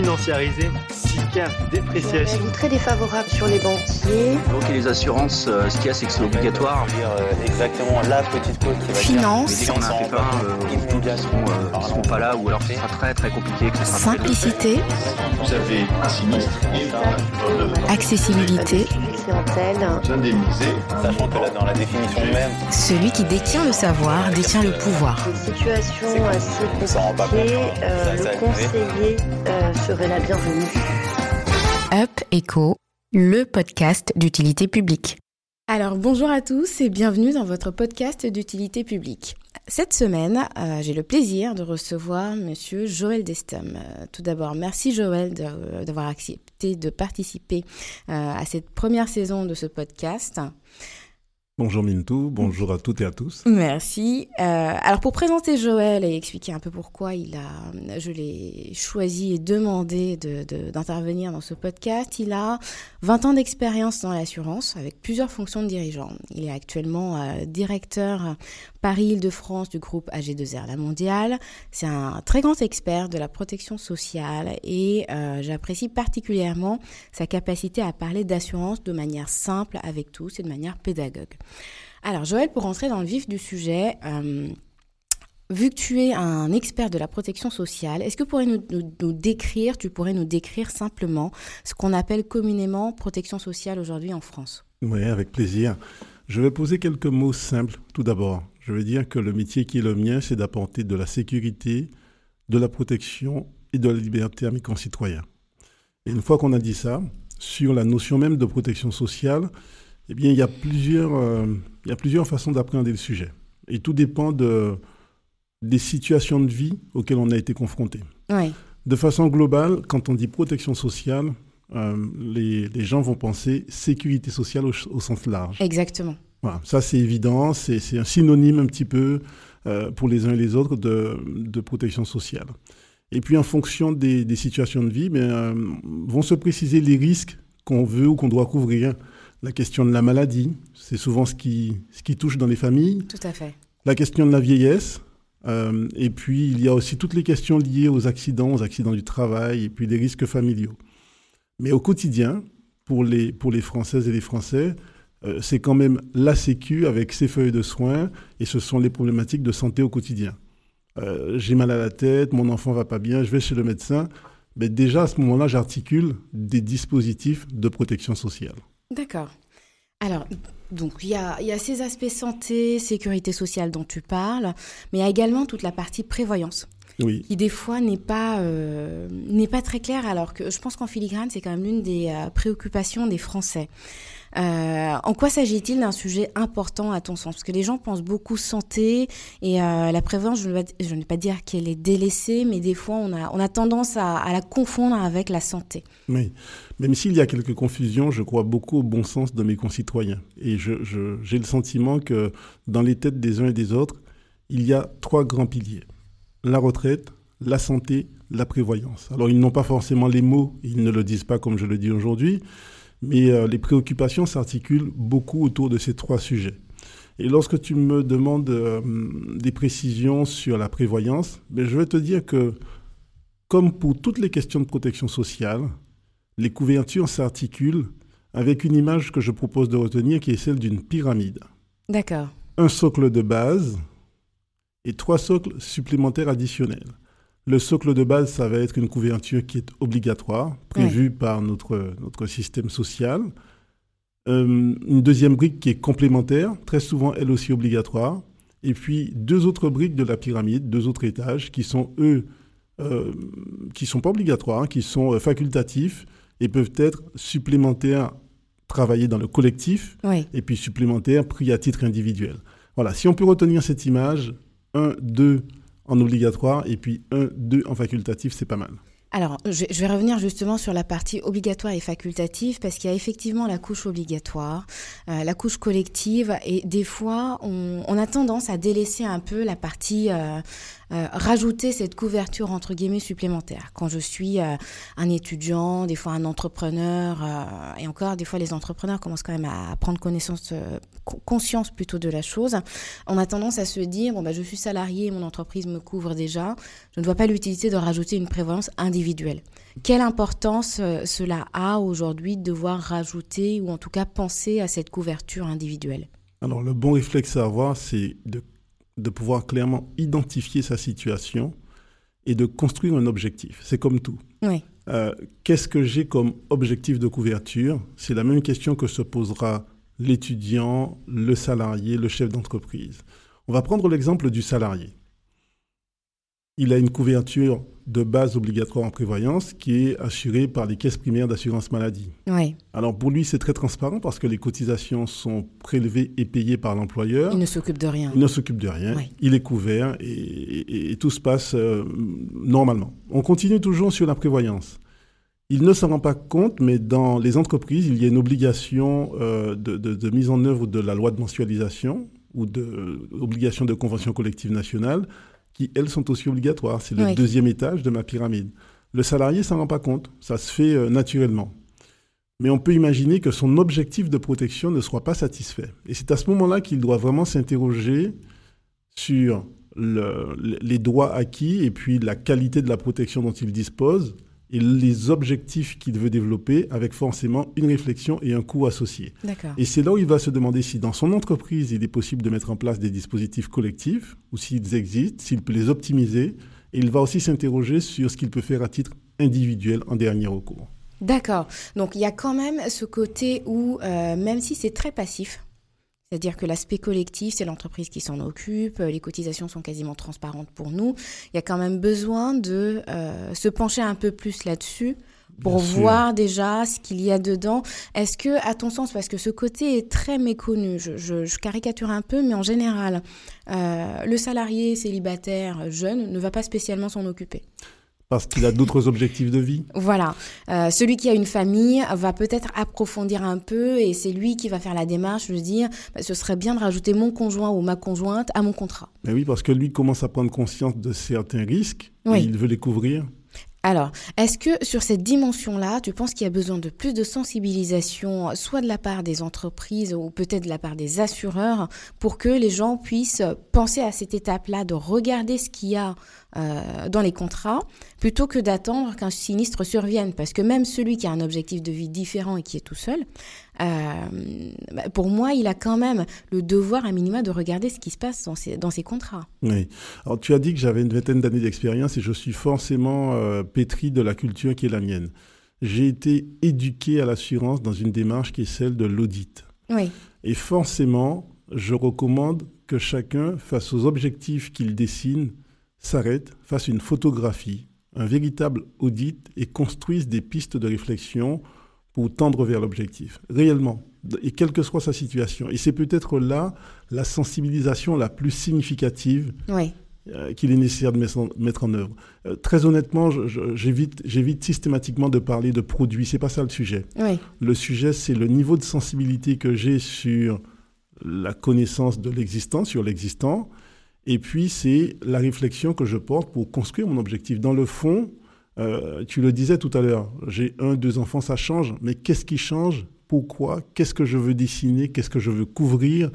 financiarisé, SICAF, dépréciation. très défavorable sur les banquiers. Donc les assurances, euh, ce qu'il y a, c'est que c'est obligatoire. Dire euh, exactement la petite cause qui va Finance. Dès qu'on a un pépin, euh, ils seront, euh, seront pas là ou alors ce sera très très compliqué. Que ce sera très- Simplicité, Vous avez un sinistre et accessibilité, Clientèle. vous indemnisez. Sachant que là, dans la définition même, celui qui détient le savoir détient le pouvoir. Une situation assez compliquée, euh, le conseiller euh, serait la bienvenue. Up Echo, le podcast d'utilité publique. Alors bonjour à tous et bienvenue dans votre podcast d'utilité publique. Cette semaine, euh, j'ai le plaisir de recevoir Monsieur Joël Destum. Euh, tout d'abord, merci Joël de- d'avoir accepté de participer euh, à cette première saison de ce podcast. Bonjour Mintou, bonjour à toutes et à tous. Merci. Euh, alors pour présenter Joël et expliquer un peu pourquoi il a, je l'ai choisi et demandé de- de- d'intervenir dans ce podcast, il a 20 ans d'expérience dans l'assurance avec plusieurs fonctions de dirigeant. Il est actuellement euh, directeur Paris-Île-de-France du groupe AG2R La Mondiale. C'est un très grand expert de la protection sociale et euh, j'apprécie particulièrement sa capacité à parler d'assurance de manière simple avec tous et de manière pédagogue. Alors Joël, pour entrer dans le vif du sujet, euh, vu que tu es un expert de la protection sociale, est-ce que pourrais nous- nous décrire, tu pourrais nous décrire simplement ce qu'on appelle communément protection sociale aujourd'hui en France? Oui, avec plaisir. Je vais poser quelques mots simples tout d'abord. Je veux dire que le métier qui est le mien, c'est d'apporter de la sécurité, de la protection et de la liberté à mes concitoyens. Et une fois qu'on a dit ça, sur la notion même de protection sociale, eh bien, il y a plusieurs, euh, il y a plusieurs façons d'appréhender le sujet. Et tout dépend de, des situations de vie auxquelles on a été confronté. De façon globale, quand on dit protection sociale, euh, les, les gens vont penser sécurité sociale au, au sens large. exactement. Voilà, ça c'est évident, c'est c'est un synonyme un petit peu euh, pour les uns et les autres de, de protection sociale. Et puis en fonction des, des situations de vie, ben, euh, vont se préciser les risques qu'on veut ou qu'on doit couvrir. La question de la maladie, c'est souvent ce qui, ce qui touche dans les familles. Tout à fait. La question de la vieillesse. euh, et puis, il y a aussi toutes les questions liées aux accidents, aux accidents du travail, et puis des risques familiaux. Mais au quotidien, pour les, pour les Françaises et les Français, euh, c'est quand même la Sécu avec ses feuilles de soins, et ce sont les problématiques de santé au quotidien. Euh, J'ai mal à la tête, mon enfant va pas bien, je vais chez le médecin. Mais déjà, à ce moment-là, j'articule des dispositifs de protection sociale. D'accord. Alors, donc, il y a, il y a ces aspects santé, sécurité sociale dont tu parles, mais il y a également toute la partie prévoyance. Oui. qui des fois n'est pas euh, n'est pas très clair alors que je pense qu'en filigrane c'est quand même l'une des préoccupations des Français. Euh, en quoi s'agit-il d'un sujet important à ton sens? Parce que les gens pensent beaucoup santé et euh, la prévoyance, je ne, vais, pas- dire qu'elle est délaissée, mais des fois on a, tendance à, la confondre avec la santé. Oui, même s'il y a quelques confusions, je crois beaucoup au bon sens de mes concitoyens. Et j'ai le sentiment que dans les têtes des uns et des autres, il y a trois grands piliers. La retraite, la santé, la prévoyance. Alors ils n'ont pas forcément les mots, ils ne le disent pas comme je le dis aujourd'hui, mais euh, les préoccupations s'articulent beaucoup autour de ces trois sujets. Et lorsque tu me demandes euh, des précisions sur la prévoyance, ben, je vais te dire que, comme pour toutes les questions de protection sociale, les couvertures s'articulent avec une image que je propose de retenir qui est celle d'une pyramide. D'accord. Un socle de base et trois socles supplémentaires additionnels. Le socle de base, ça va être une couverture qui est obligatoire, prévue par notre, notre système social. Euh, une deuxième brique qui est complémentaire, très souvent elle aussi obligatoire. Et puis deux autres briques de la pyramide, deux autres étages, qui sont eux, euh, qui sont pas obligatoires, hein, qui sont euh, facultatifs et peuvent être supplémentaires travaillés dans le collectif et puis supplémentaires pris à titre individuel. Voilà, si on peut retenir cette image, 1, 2 en obligatoire et puis 1, 2 en facultatif, c'est pas mal. Alors, je, vais revenir justement sur la partie obligatoire et facultative parce qu'il y a effectivement la couche obligatoire, euh, la couche collective et des fois on, on a tendance à délaisser un peu la partie euh, euh, rajouter cette couverture entre guillemets supplémentaire. Quand je suis euh, un étudiant, des fois un entrepreneur, euh, et encore des fois les entrepreneurs commencent quand même à prendre conscience plutôt de la chose. On a tendance à se dire bon bah je suis salarié, mon entreprise me couvre déjà, je ne vois pas l'utilité de rajouter une prévoyance individuelle. Quelle importance cela a aujourd'hui de devoir rajouter ou en tout cas penser à cette couverture individuelle? Alors le bon réflexe à avoir, c'est de de pouvoir clairement identifier sa situation et de construire un objectif. C'est comme tout. Euh, qu'est-ce que j'ai comme objectif de couverture? C'est la même question que se posera l'étudiant, le salarié, le chef d'entreprise. On va prendre l'exemple du salarié. Il a une couverture de base obligatoire en prévoyance qui est assurée par les caisses primaires d'assurance maladie. Oui. Alors pour lui, c'est très transparent parce que les cotisations sont prélevées et payées par l'employeur. Il ne s'occupe de rien. Il ne s'occupe de rien. Il est couvert et, tout se passe euh, normalement. On continue toujours sur la prévoyance. Il ne s'en rend pas compte, mais dans les entreprises, il y a une obligation euh, de, mise en œuvre de la loi de mensualisation ou de l'obligation de convention collective nationale qui, elles, sont aussi obligatoires. C'est le deuxième étage de ma pyramide. Le salarié s'en rend pas compte, ça se fait euh, naturellement. Mais on peut imaginer que son objectif de protection ne soit pas satisfait. Et c'est à ce moment-là qu'il doit vraiment s'interroger sur les droits acquis et puis la qualité de la protection dont il dispose et les objectifs qu'il veut développer avec forcément une réflexion et un coût associé. Et c'est là où il va se demander si dans son entreprise, il est possible de mettre en place des dispositifs collectifs ou s'ils existent, s'il peut les optimiser. Et il va aussi s'interroger sur ce qu'il peut faire à titre individuel en dernier recours. D'accord. Donc il y a quand même ce côté où, euh, même si c'est très passif, c'est-à-dire que l'aspect collectif, c'est l'entreprise qui s'en occupe, les cotisations sont quasiment transparentes pour nous. Il y a quand même besoin de euh, se pencher un peu plus là-dessus pour voir déjà ce qu'il y a dedans. Est-ce que, à ton sens, parce que ce côté est très méconnu, je, caricature un peu, mais en général, euh, le salarié célibataire jeune ne va pas spécialement s'en occuper? Parce qu'il a d'autres objectifs de vie. Voilà. Euh, celui qui a une famille va peut-être approfondir un peu et c'est lui qui va faire la démarche de dire bah, ce serait bien de rajouter mon conjoint ou ma conjointe à mon contrat. Mais oui, parce que lui commence à prendre conscience de certains risques et il veut les couvrir. Alors, est-ce que sur cette dimension-là, tu penses qu'il y a besoin de plus de sensibilisation, soit de la part des entreprises ou peut-être de la part des assureurs, pour que les gens puissent penser à cette étape-là, de regarder ce qu'il y a euh, dans les contrats, plutôt que d'attendre qu'un sinistre survienne? Parce que même celui qui a un objectif de vie différent et qui est tout seul, bah, pour moi, il a quand même le devoir, à minima, de regarder ce qui se passe dans ses, dans contrats. Oui. Alors, tu as dit que j'avais une vingtaine d'années d'expérience et je suis forcément euh, pétri de la culture qui est la mienne. J'ai été éduqué à l'assurance dans une démarche qui est celle de l'audit. Oui. Et forcément, je recommande que chacun, face aux objectifs qu'il dessine, s'arrête, fasse une photographie, un véritable audit et construise des pistes de réflexion pour tendre vers l'objectif, réellement, et quelle que soit sa situation. Et c'est peut-être là la sensibilisation la plus significative euh, qu'il est nécessaire de mettre en, œuvre. Euh, très honnêtement, j'évite systématiquement de parler de produits, c'est pas ça le sujet. Le sujet, c'est le niveau de sensibilité que j'ai sur la connaissance de l'existant, sur l'existant, et puis, c'est la réflexion que je porte pour construire mon objectif. Dans le fond, euh, tu le disais tout à l'heure, j'ai un, deux enfants, ça change. Mais qu'est-ce qui change? Pourquoi? Qu'est-ce que je veux dessiner? Qu'est-ce que je veux couvrir?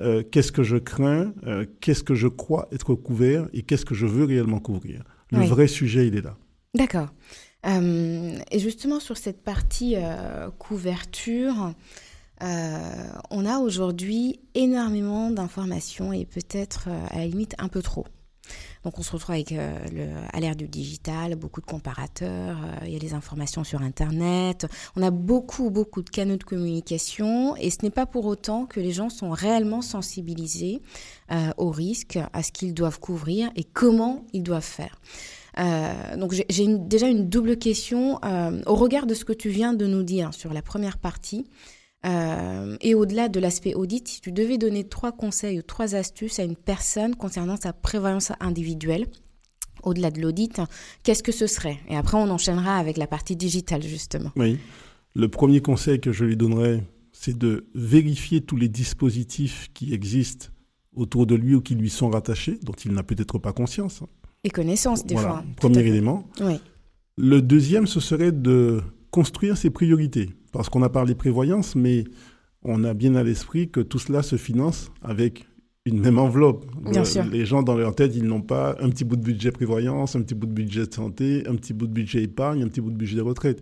Euh, Qu'est-ce que je crains? Euh, Qu'est-ce que je crois être couvert? Et qu'est-ce que je veux réellement couvrir? Le vrai sujet, il est là. D'accord. et justement, sur cette partie couverture, on a aujourd'hui énormément d'informations et peut-être à la limite un peu trop. Donc on se retrouve avec euh, à l'ère du digital, beaucoup de comparateurs, il y a les informations sur Internet, on a beaucoup, beaucoup de canaux de communication et ce n'est pas pour autant que les gens sont réellement sensibilisés aux risques, à ce qu'ils doivent couvrir et comment ils doivent faire. donc j'ai déjà une double question au regard de ce que tu viens de nous dire sur la première partie. Euh, et au-delà de l'aspect audit, si tu devais donner trois conseils ou trois astuces à une personne concernant sa prévoyance individuelle, au-delà de l'audit, qu'est-ce que ce serait? Et après, on enchaînera avec la partie digitale, justement. Oui. Le premier conseil que je lui donnerais, c'est de vérifier tous les dispositifs qui existent autour de lui ou qui lui sont rattachés, dont il n'a peut-être pas conscience. Hein. Et connaissance, des voilà, fois. Premier élément. Oui. Le deuxième, ce serait de construire ses priorités. Parce qu'on a parlé prévoyance, mais on a bien à l'esprit que tout cela se finance avec une même enveloppe. Bien Euh, sûr. Les gens, dans leur tête, ils n'ont pas un petit bout de budget prévoyance, un petit bout de budget de santé, un petit bout de budget épargne, un petit bout de budget de retraite.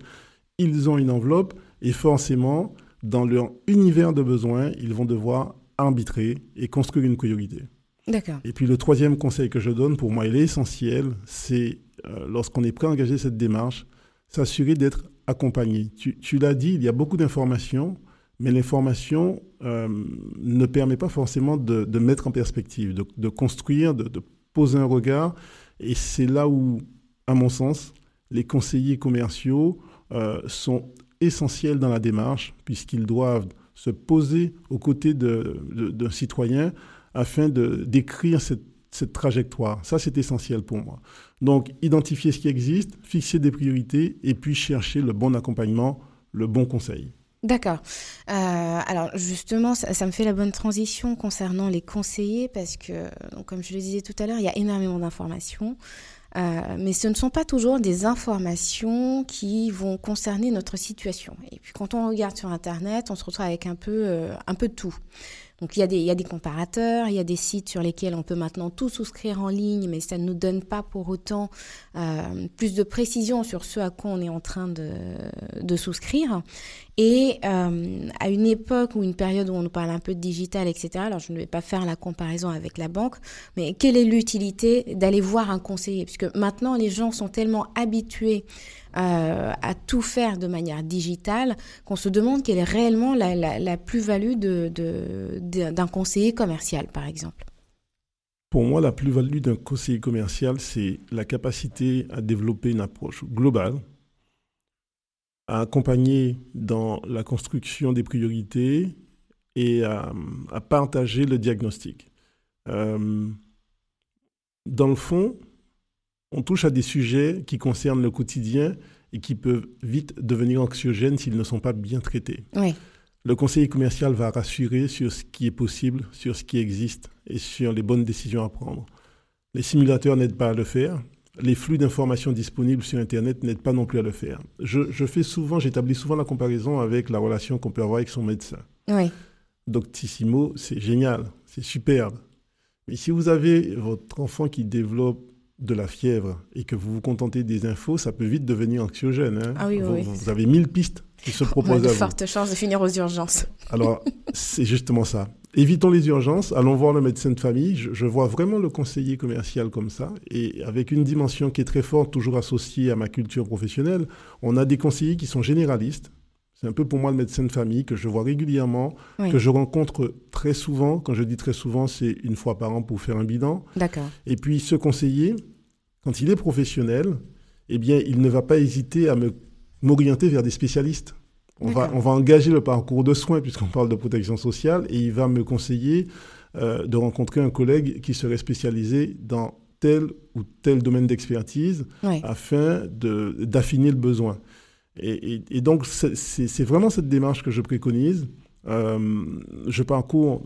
Ils ont une enveloppe et forcément, dans leur univers de besoins, ils vont devoir arbitrer et construire une priorité. D'accord. Et puis le troisième conseil que je donne, pour moi, il est essentiel, c'est euh, lorsqu'on est prêt à engager cette démarche, s'assurer d'être accompagné. Tu, tu l'as dit, il y a beaucoup d'informations, mais l'information euh, ne permet pas forcément de, de mettre en perspective, de, de construire, de, de poser un regard. Et c'est là où, à mon sens, les conseillers commerciaux euh, sont essentiels dans la démarche, puisqu'ils doivent se poser aux côtés d'un citoyen afin de d'écrire cette, cette trajectoire. Ça, c'est essentiel pour moi. Donc, identifier ce qui existe, fixer des priorités et puis chercher le bon accompagnement, le bon conseil. D'accord. Euh, alors justement, ça, me fait la bonne transition concernant les conseillers parce que, comme je le disais tout à l'heure, il y a énormément d'informations. Euh, mais ce ne sont pas toujours des informations qui vont concerner notre situation. Et puis quand on regarde sur Internet, on se retrouve avec un peu, euh, un peu de tout. Donc il y, a des, comparateurs, il y a des sites sur lesquels on peut maintenant tout souscrire en ligne, mais ça ne nous donne pas pour autant euh, plus de précision sur ce à quoi on est en train de, de souscrire. Et euh, à une époque ou une période où on nous parle un peu de digital, etc., alors je ne vais pas faire la comparaison avec la banque, mais quelle est l'utilité d'aller voir un conseiller? Puisque maintenant, les gens sont tellement habitués euh, à tout faire de manière digitale qu'on se demande quelle est réellement la, plus-value de, de, de, d'un conseiller commercial, par exemple. Pour moi, la plus-value d'un conseiller commercial, c'est la capacité à développer une approche globale, à accompagner dans la construction des priorités et à, à partager le diagnostic. Euh, dans le fond, on touche à des sujets qui concernent le quotidien et qui peuvent vite devenir anxiogènes s'ils ne sont pas bien traités. Oui. Le conseiller commercial va rassurer sur ce qui est possible, sur ce qui existe et sur les bonnes décisions à prendre. Les simulateurs n'aident pas à le faire. Les flux d'informations disponibles sur Internet n'aident pas non plus à le faire. Je, je fais souvent, j'établis souvent la comparaison avec la relation qu'on peut avoir avec son médecin. Oui. Doctissimo, c'est génial, c'est superbe. Mais si vous avez votre enfant qui développe de la fièvre et que vous vous contentez des infos, ça peut vite devenir anxiogène. Hein ah oui, vous, oui. vous avez mille pistes qui se proposent On a de fortes chances de finir aux urgences. Alors, c'est justement ça. Évitons les urgences, allons voir le médecin de famille. Je, je, vois vraiment le conseiller commercial comme ça, et avec une dimension qui est très forte, toujours associée à ma culture professionnelle. On a des conseillers qui sont généralistes. C'est un peu pour moi le médecin de famille que je vois régulièrement, oui. que je rencontre très souvent. Quand je dis très souvent, c'est une fois par an pour faire un bilan. D'accord. Et puis ce conseiller, quand il est professionnel, eh bien, il ne va pas hésiter à me m'orienter vers des spécialistes. On va, on va engager le parcours de soins puisqu'on parle de protection sociale et il va me conseiller euh, de rencontrer un collègue qui serait spécialisé dans tel ou tel domaine d'expertise oui. afin d'affiner le besoin. Et, et, et donc, c'est vraiment cette démarche que je préconise. Euh, je parcours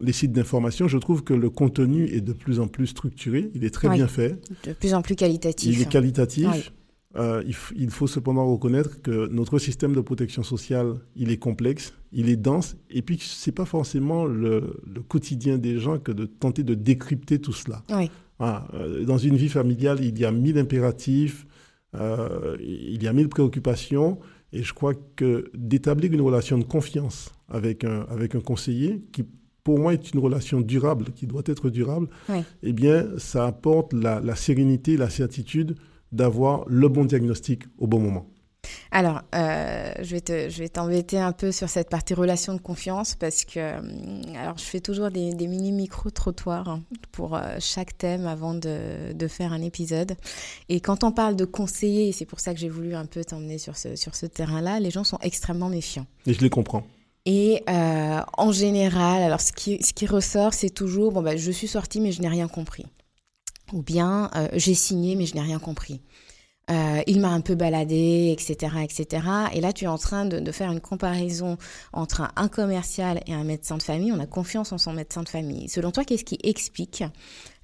les sites d'information, je trouve que le contenu est de plus en plus structuré, il est très oui. bien fait. De plus en plus qualitatif. Il est qualitatif. Oui. Euh, il, il, faut cependant reconnaître que notre système de protection sociale, il est complexe, il est dense, et puis c'est pas forcément le, le, quotidien des gens que de tenter de décrypter tout cela. Oui. Voilà. Dans une vie familiale, il y a mille impératifs, euh, il y a mille préoccupations, et je crois que d'établir une relation de confiance avec un, avec un conseiller, qui pour moi est une relation durable, qui doit être durable, oui. eh bien, ça apporte la, la sérénité, la certitude d'avoir le bon diagnostic au bon moment. Alors, euh, je vais te, je vais t'embêter un peu sur cette partie relation de confiance parce que, alors, je fais toujours des, des mini micro trottoirs hein, pour euh, chaque thème avant de, de, faire un épisode. Et quand on parle de conseiller, c'est pour ça que j'ai voulu un peu t'emmener sur ce, sur ce terrain-là, les gens sont extrêmement méfiants. Et je les comprends. Et euh, en général, alors ce qui, ce qui ressort, c'est toujours bon, bah, je suis sortie mais je n'ai rien compris. Ou bien euh, j'ai signé mais je n'ai rien compris. Euh, il m'a un peu baladé, etc., etc. Et là, tu es en train de, faire une comparaison entre un commercial et un médecin de famille. On a confiance en son médecin de famille. Selon toi, qu'est-ce qui explique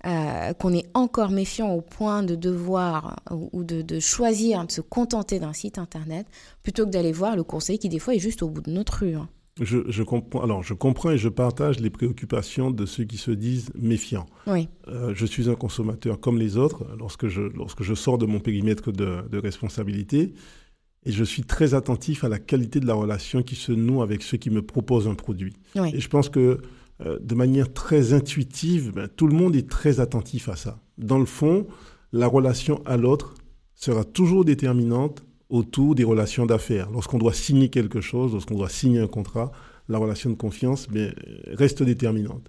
euh, qu'on est encore méfiant au point de devoir ou de, de choisir de se contenter d'un site internet plutôt que d'aller voir le conseil qui des fois est juste au bout de notre rue hein? Je, je, comprends, alors je comprends et je partage les préoccupations de ceux qui se disent méfiants. Oui. Euh, je suis un consommateur comme les autres lorsque je, lorsque je sors de mon périmètre de, de, responsabilité et je suis très attentif à la qualité de la relation qui se noue avec ceux qui me proposent un produit. Oui. Et je pense que euh, de manière très intuitive, ben, tout le monde est très attentif à ça. Dans le fond, la relation à l'autre sera toujours déterminante autour des relations d'affaires. Lorsqu'on doit signer quelque chose, lorsqu'on doit signer un contrat, la relation de confiance mais, reste déterminante.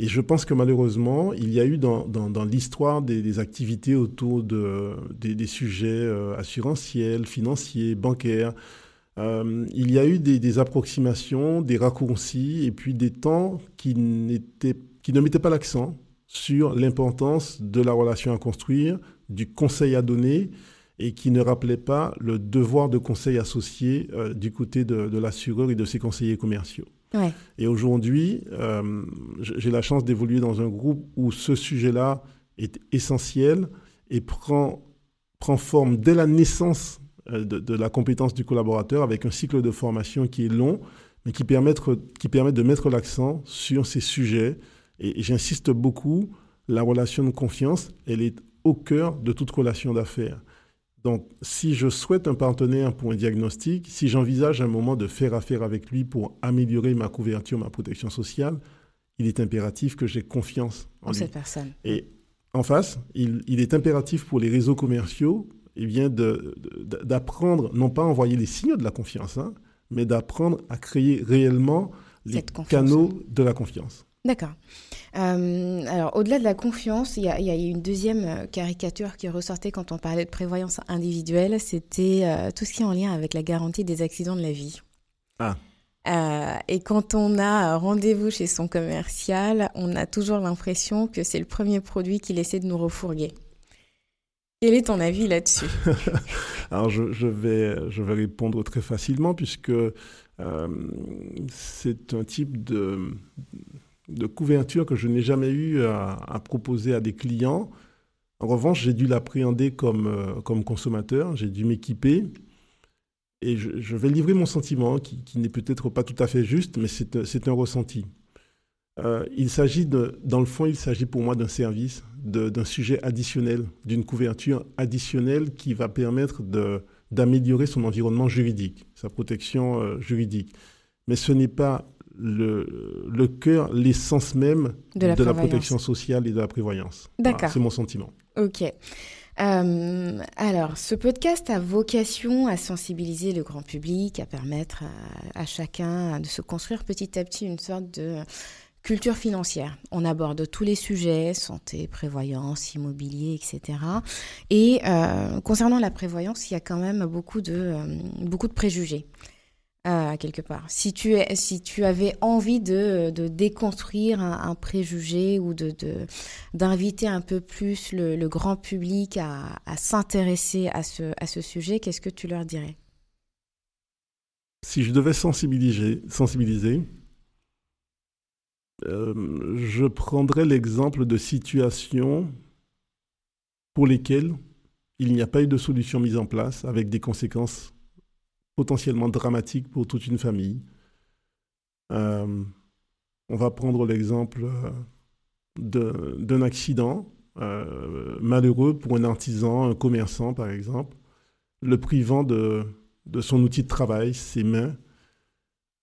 Et je pense que malheureusement, il y a eu dans, l'histoire des, activités autour de, des, sujets euh, assurantiels, financiers, bancaires, euh, il y a eu des, des, approximations, des raccourcis et puis des temps qui, qui ne mettaient pas l'accent sur l'importance de la relation à construire, du conseil à donner et qui ne rappelaient pas le devoir de conseil associé euh, du côté de, de l'assureur et de ses conseillers commerciaux. Ouais. Et aujourd'hui, euh, j'ai la chance d'évoluer dans un groupe où ce sujet-là est essentiel et prend, prend forme dès la naissance de, de, la compétence du collaborateur avec un cycle de formation qui est long, mais qui permet, qui permet de mettre l'accent sur ces sujets. Et, et j'insiste beaucoup, la relation de confiance, elle est au cœur de toute relation d'affaires. Donc, si je souhaite un partenaire pour un diagnostic, si j'envisage un moment de faire affaire avec lui pour améliorer ma couverture, ma protection sociale, il est impératif que j'ai confiance en, en lui. cette personne. Et en face, il, il, est impératif pour les réseaux commerciaux eh bien d'apprendre, non pas à envoyer les signaux de la confiance, hein, mais d'apprendre à créer réellement les canaux de la confiance. D'accord. Euh, alors, au-delà de la confiance, il y, a, il y, a une deuxième caricature qui ressortait quand on parlait de prévoyance individuelle, c'était euh, tout ce qui est en lien avec la garantie des accidents de la vie. Ah. Euh, et quand on a rendez-vous chez son commercial, on a toujours l'impression que c'est le premier produit qu'il essaie de nous refourguer. Quel est ton avis là-dessus? Alors, je, je, vais, je vais répondre très facilement puisque c'est un type de de couverture que je n'ai jamais eu à, proposer à des clients. En revanche, j'ai dû l'appréhender comme, euh, comme consommateur, j'ai dû m'équiper. Et je, vais livrer mon sentiment, qui, qui n'est peut-être pas tout à fait juste, mais c'est un ressenti. Euh, il s'agit dans le fond, il s'agit pour moi d'un service, d'un sujet additionnel, d'une couverture additionnelle qui va permettre d'améliorer son environnement juridique, sa protection euh, juridique. Mais ce n'est pas le, le cœur, l'essence même de la, de la, protection sociale et de la prévoyance. D'accord. Voilà, c'est mon sentiment. Ok. Euh, alors, ce podcast a vocation à sensibiliser le grand public, à permettre à, à, chacun de se construire petit à petit une sorte de culture financière. On aborde tous les sujets, santé, prévoyance, immobilier, etc. Et euh, concernant la prévoyance, il y a quand même beaucoup de, euh, beaucoup de préjugés. Euh, quelque part. Si tu, avais envie de, de déconstruire un, préjugé ou d'inviter de, de, un peu plus le, grand public à, s'intéresser à ce, à ce sujet, qu'est-ce que tu leur dirais? Si je devais sensibiliser, sensibiliser euh, je prendrais l'exemple de situations pour lesquelles il n'y a pas eu de solution mise en place avec des conséquences potentiellement dramatique pour toute une famille. Euh, on va prendre l'exemple d'un accident euh, malheureux pour un artisan, un commerçant par exemple, le privant de, son outil de travail, ses mains.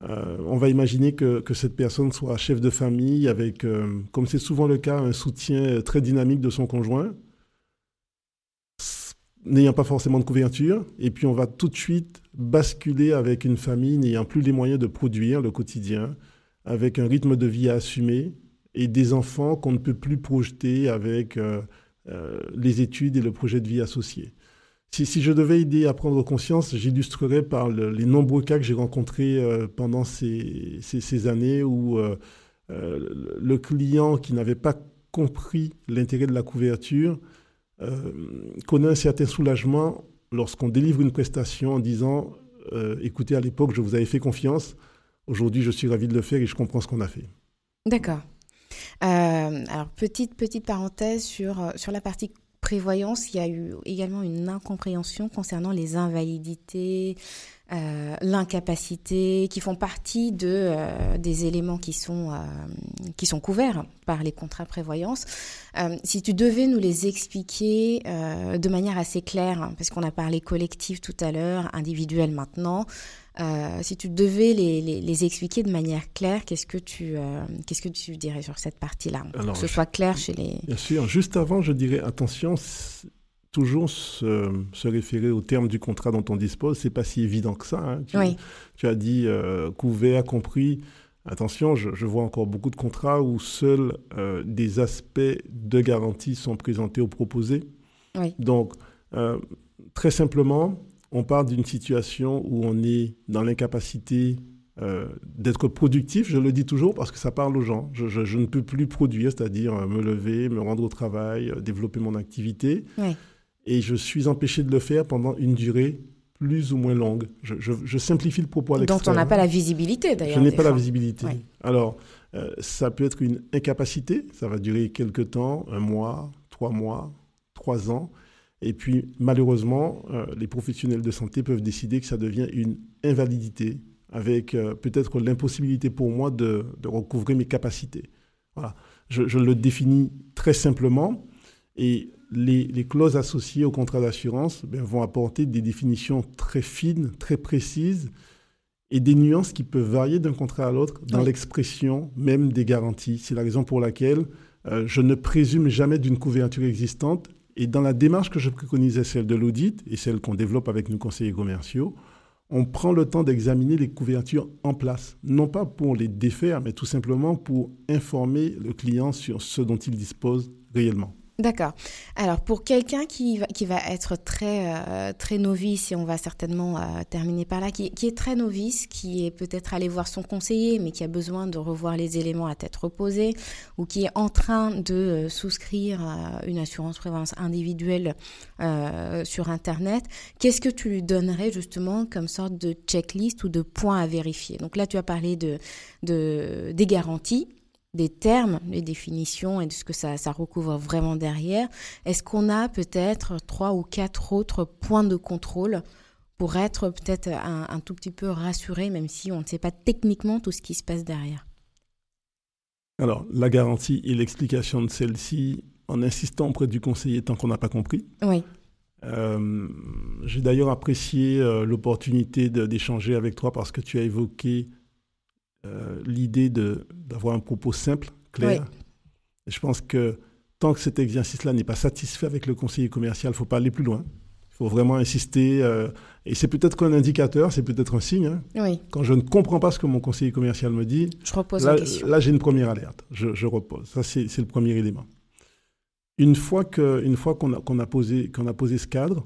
Euh, on va imaginer que, cette personne soit chef de famille avec, euh, comme c'est souvent le cas, un soutien très dynamique de son conjoint, n'ayant pas forcément de couverture, et puis on va tout de suite basculer avec une famille n'ayant plus les moyens de produire le quotidien, avec un rythme de vie à assumer, et des enfants qu'on ne peut plus projeter avec euh, euh, les études et le projet de vie associé. Si, si je devais aider à prendre conscience, j'illustrerais par le, les nombreux cas que j'ai rencontrés euh, pendant ces, ces, années où le client qui n'avait pas compris l'intérêt de la couverture euh, connaît un certain soulagement lorsqu'on délivre une prestation en disant euh, écoutez, à l'époque, je vous avais fait confiance. Aujourd'hui, je suis ravi de le faire et je comprends ce qu'on a fait. D'accord. Euh, alors, petite, petite parenthèse sur, euh, sur la partie prévoyance, il y a eu également une incompréhension concernant les invalidités, euh, l'incapacité, qui font partie de, euh, des éléments qui sont, euh, qui sont couverts par les contrats prévoyance. Si tu devais nous les expliquer de manière assez claire, hein, parce qu'on a parlé collectif tout à l'heure, individuel maintenant, si tu devais les, les, les, expliquer de manière claire, qu'est-ce que tu, qu'est-ce que tu dirais sur cette partie-là? Que ce je, soit clair chez les... Bien sûr. Juste avant, je dirais attention, toujours se, se, référer au terme du contrat dont on dispose. C'est pas si évident que ça. Hein. Tu, oui. tu, as dit euh, couvert, compris. Attention, je, je, vois encore beaucoup de contrats où seuls euh, des aspects de garantie sont présentés ou proposés. Oui. Donc, euh, très simplement, on part d'une situation où on est dans l'incapacité euh, d'être productif, je le dis toujours parce que ça parle aux gens. Je, je, je ne peux plus produire, c'est-à-dire me lever, me rendre au travail, développer mon activité. Oui. Et je suis empêché de le faire pendant une durée plus ou moins longue. Je, je simplifie le propos à l'extrême. Dont on n'a pas la visibilité d'ailleurs. Je n'ai pas fois. la visibilité. Alors, euh, ça peut être une incapacité, ça va durer quelques temps, un mois, trois mois, trois ans. Et puis, malheureusement, euh, les professionnels de santé peuvent décider que ça devient une invalidité, avec euh, peut-être l'impossibilité pour moi de, de, recouvrer mes capacités. Voilà. Je, je, le définis très simplement. Et les, les clauses associées au contrat d'assurance ben, vont apporter des définitions très fines, très précises, et des nuances qui peuvent varier d'un contrat à l'autre dans oui. l'expression même des garanties. C'est la raison pour laquelle euh, je ne présume jamais d'une couverture existante et dans la démarche que je préconisais, celle de l'audit et celle qu'on développe avec nos conseillers commerciaux, on prend le temps d'examiner les couvertures en place, non pas pour les défaire, mais tout simplement pour informer le client sur ce dont il dispose réellement. D'accord. Alors pour quelqu'un qui va, qui va être très euh, novice et on va certainement euh, terminer par là, qui, est très novice, qui est peut-être allé voir son conseiller mais qui a besoin de revoir les éléments à tête reposée ou qui est en train de euh, souscrire une assurance prévoyance individuelle sur internet, qu'est-ce que tu lui donnerais justement comme sorte de checklist ou de points à vérifier? Donc là tu as parlé de, de des garanties des termes, les définitions et de ce que ça, ça recouvre vraiment derrière, est-ce qu'on a peut-être trois ou quatre autres points de contrôle pour être peut-être un, un, tout petit peu rassuré, même si on ne sait pas techniquement tout ce qui se passe derrière? Alors, la garantie et l'explication de celle-ci, en insistant auprès du conseiller tant qu'on n'a pas compris. Oui. Euh, J'ai d'ailleurs apprécié euh, l'opportunité d'échanger avec toi parce que tu as évoqué euh, l'idée d'avoir un propos simple, clair. Oui. je pense que tant que cet exercice-là n'est pas satisfait avec le conseiller commercial, il ne faut pas aller plus loin. Il faut vraiment insister. Euh, et c'est peut-être qu'un indicateur, c'est peut-être un signe. Hein. Oui. Quand je ne comprends pas ce que mon conseiller commercial me dit, je repose là. Là, j'ai une première alerte. Je, je repose. Ça, c'est le premier élément. Une fois qu'on qu a, qu a, posé, qu'on a posé ce cadre,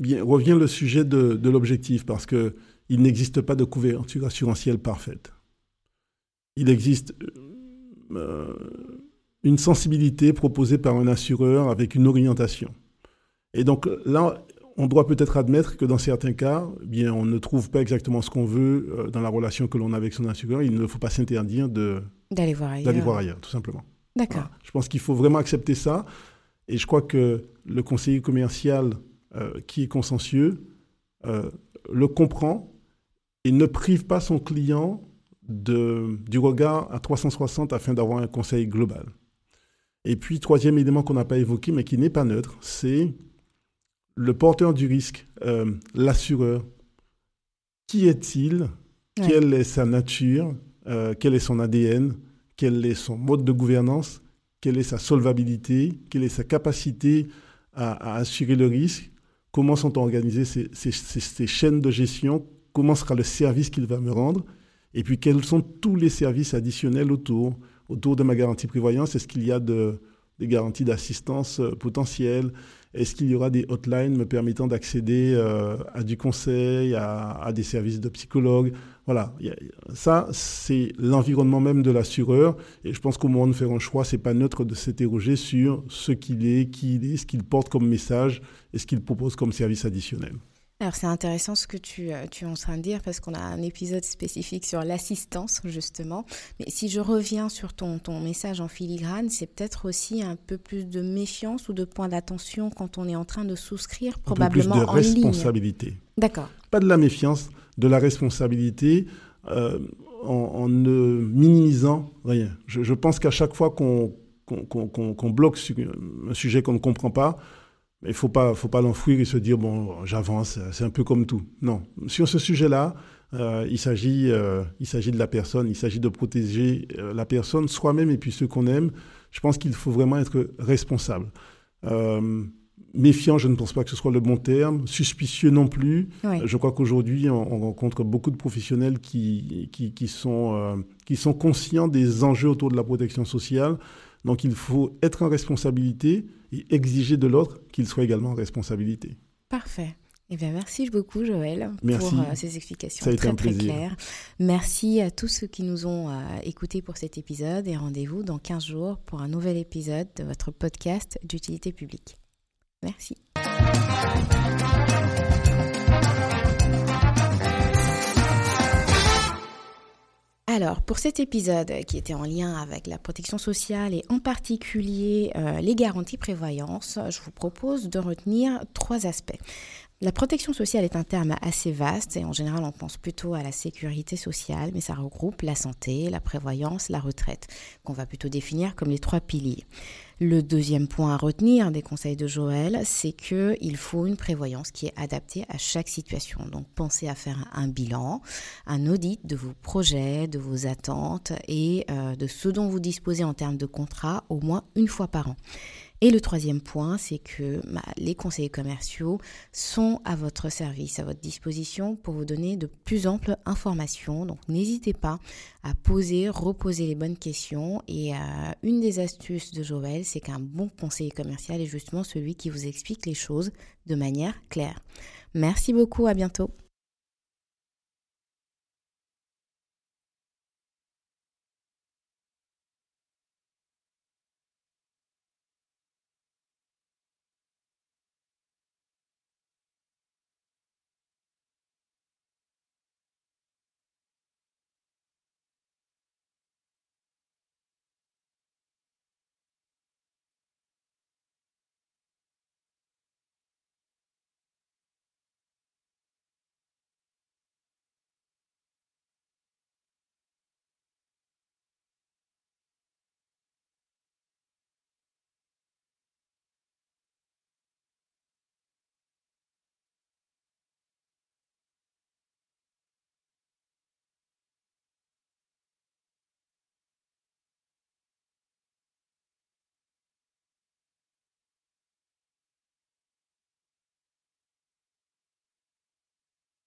bien, revient le sujet de, de l'objectif, parce que il n'existe pas de couverture assurantielle parfaite. Il existe euh, une sensibilité proposée par un assureur avec une orientation. Et donc là, on doit peut-être admettre que dans certains cas, eh bien, on ne trouve pas exactement ce qu'on veut euh, dans la relation que l'on a avec son assureur. Il ne faut pas s'interdire d'aller voir ailleurs. voir ailleurs, tout simplement. D'accord. Voilà. Je pense qu'il faut vraiment accepter ça. Et je crois que le conseiller commercial euh, qui est consensueux euh, le comprend et ne prive pas son client de, du regard à 360 afin d'avoir un conseil global. Et puis, troisième élément qu'on n'a pas évoqué, mais qui n'est pas neutre, c'est le porteur du risque, euh, l'assureur. Qui est-il? Ouais. Quelle est sa nature? Euh, Quel est son ADN Quel est son mode de gouvernance? Quelle est sa solvabilité? Quelle est sa capacité à, à assurer le risque? Comment sont organisées ces, ces, ces, ces chaînes de gestion? Comment sera le service qu'il va me rendre, et puis quels sont tous les services additionnels autour, autour de ma garantie prévoyance. Est-ce qu'il y a de, des garanties d'assistance euh, potentielle Est-ce qu'il y aura des hotlines me permettant d'accéder euh, à du conseil, à, des services de psychologue? Voilà, ça, c'est l'environnement même de l'assureur. Et je pense qu'au moment de faire un choix, c'est pas neutre de s'interroger sur ce qu'il est, qui il est, ce qu'il porte comme message et ce qu'il propose comme service additionnel. Alors c'est intéressant ce que tu, euh, tu es en train de dire parce qu'on a un épisode spécifique sur l'assistance justement. Mais si je reviens sur ton, ton message en filigrane, c'est peut-être aussi un peu plus de méfiance ou de point d'attention quand on est en train de souscrire Un peu plus probablement de en ligne. responsabilité. D'accord. Pas de la méfiance, de la responsabilité euh, en, en ne minimisant rien. Je, je pense qu'à chaque fois qu'on qu'on bloque un sujet qu'on ne comprend pas, il ne faut pas, faut pas l'enfouir et se dire, bon, j'avance, c'est un peu comme tout. Non. Sur ce sujet-là, euh, il s'agit euh, il s'agit de la personne, il s'agit de protéger euh, la personne, soi-même et puis ceux qu'on aime. Je pense qu'il faut vraiment être responsable. Euh, méfiant, je ne pense pas que ce soit le bon terme. Suspicieux non plus. Oui. Je crois qu'aujourd'hui, on, on rencontre beaucoup de professionnels qui, qui, qui sont, qui sont conscients des enjeux autour de la protection sociale. Donc, il faut être en responsabilité et exiger de l'autre qu'il soit également en responsabilité. Parfait. Eh bien, merci beaucoup, Joël, Merci. pour euh, ces explications très, un très plaisir. claires. Merci à tous ceux qui nous ont euh, écoutés pour cet épisode et rendez-vous dans 15 jours pour un nouvel épisode de votre podcast d'utilité publique. Merci. Alors, pour cet épisode qui était en lien avec la protection sociale et en particulier euh, les garanties prévoyance, je vous propose de retenir trois aspects. La protection sociale est un terme assez vaste et en général on pense plutôt à la sécurité sociale, mais ça regroupe la santé, la prévoyance, la retraite, qu'on va plutôt définir comme les trois piliers. Le deuxième point à retenir des conseils de Joël, c'est qu'il faut une prévoyance qui est adaptée à chaque situation. Donc pensez à faire un bilan, un audit de vos projets, de vos attentes et euh, de ce dont vous disposez en termes de contrat au moins une fois par an. Et le troisième point, c'est que bah, les conseillers commerciaux sont à votre service, à votre disposition pour vous donner de plus amples informations. Donc n'hésitez pas à poser, reposer les bonnes questions. Et euh, une des astuces de Joël, c'est qu'un bon conseiller commercial est justement celui qui vous explique les choses de manière claire. Merci beaucoup, à bientôt.